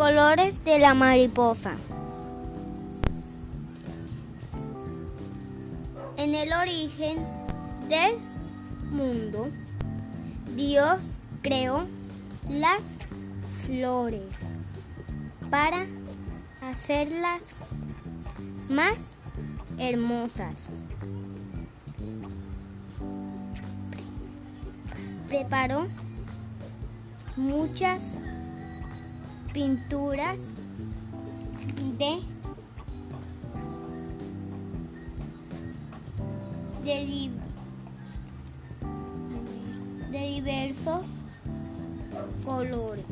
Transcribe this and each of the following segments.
colores de la mariposa. En el origen del mundo, Dios creó las flores para hacerlas más hermosas. Preparó muchas pinturas de de, di- de diversos colores.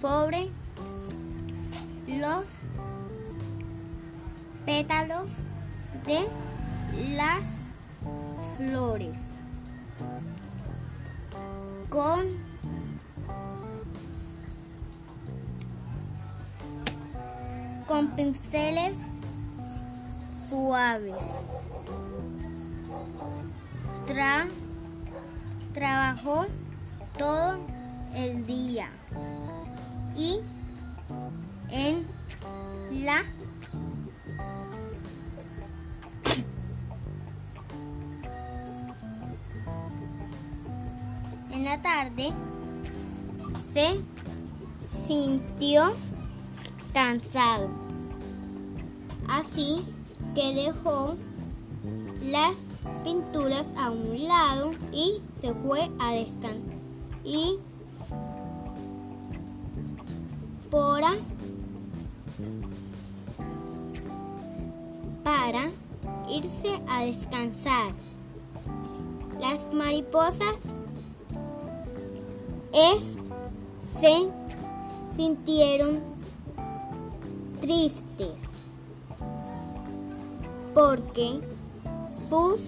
Sobre los pétalos de las flores con con pinceles suaves. Tra- trabajó todo el día y en la en la tarde se sintió cansado. Así que dejó las pinturas a un lado y se fue a descansar. Y para irse a descansar. Las mariposas es, se sintieron tristes porque sus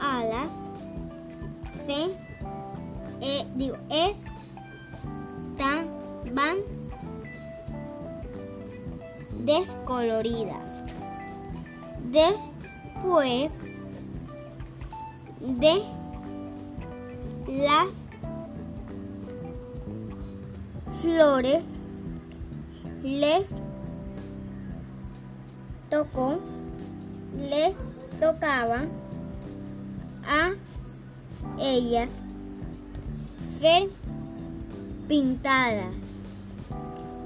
alas se eh, digo, estaban descoloridas. Después de las flores les tocó, les tocaba a ellas ser pintadas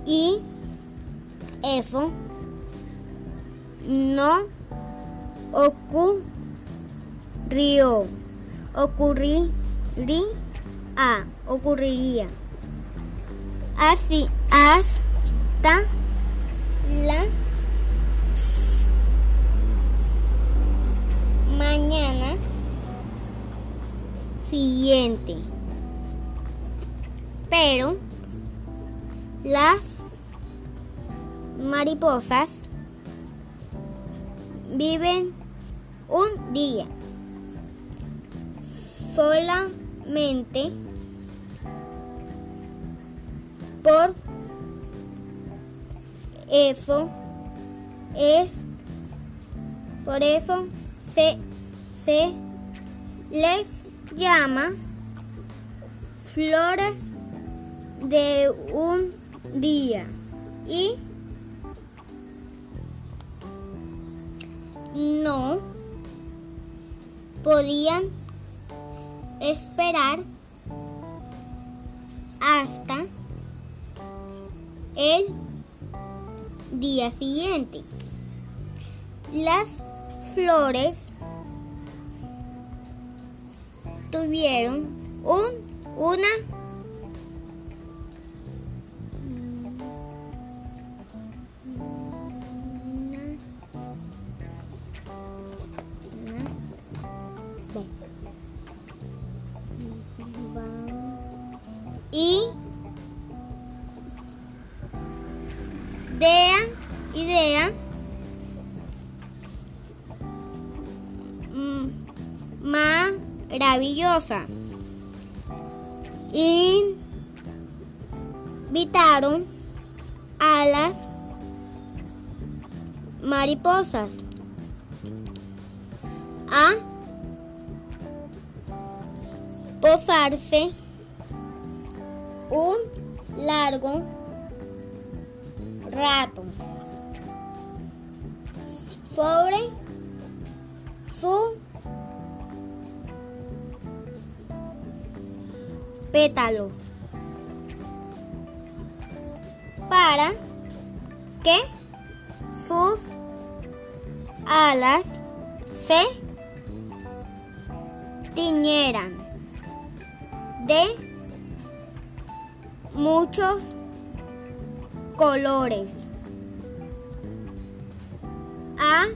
y eso no ocurrió ocurriría ocurriría. Así hasta la mañana siguiente. Pero las mariposas viven un día. Solamente por eso es por eso se, se les llama flores de un día y no podían esperar hasta el día siguiente. Las flores tuvieron un una idea idea mm, maravillosa. Invitaron a las mariposas a posarse un largo rato. Sobre su pétalo. Para que sus alas se tiñeran de muchos colores. A.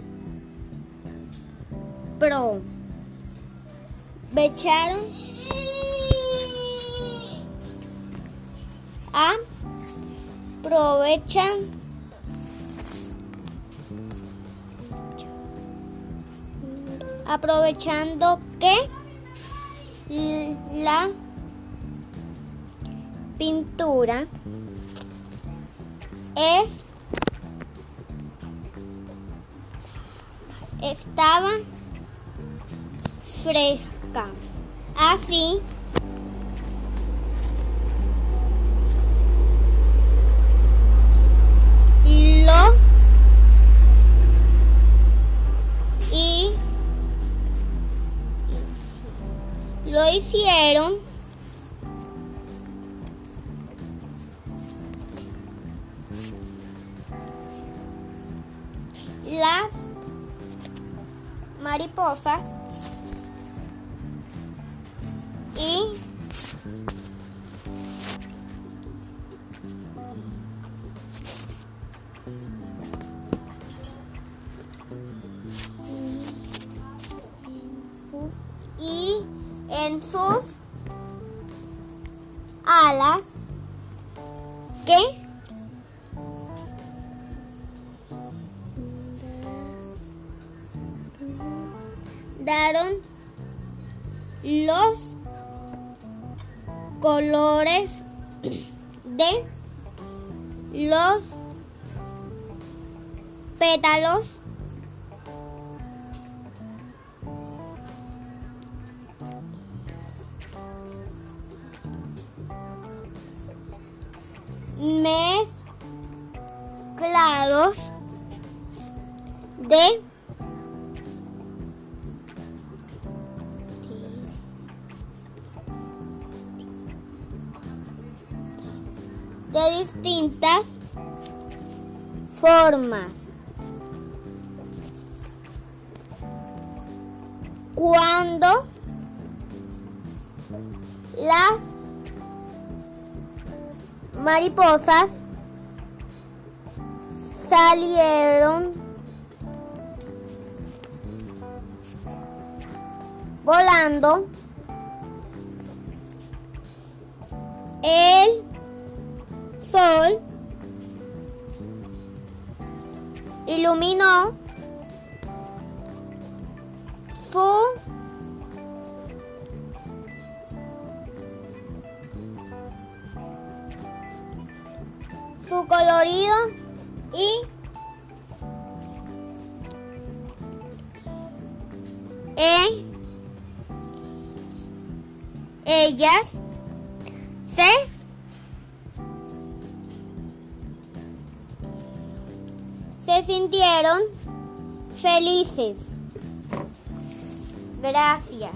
Pro. Becharon. Aprovechan aprovechando que la pintura es estaba fresca. Así las mariposas y y en sus alas que colores de los pétalos. Mezclados de de distintas formas. Cuando las mariposas salieron volando, iluminó su su colorido y ellas se se sintieron felices. Gracias.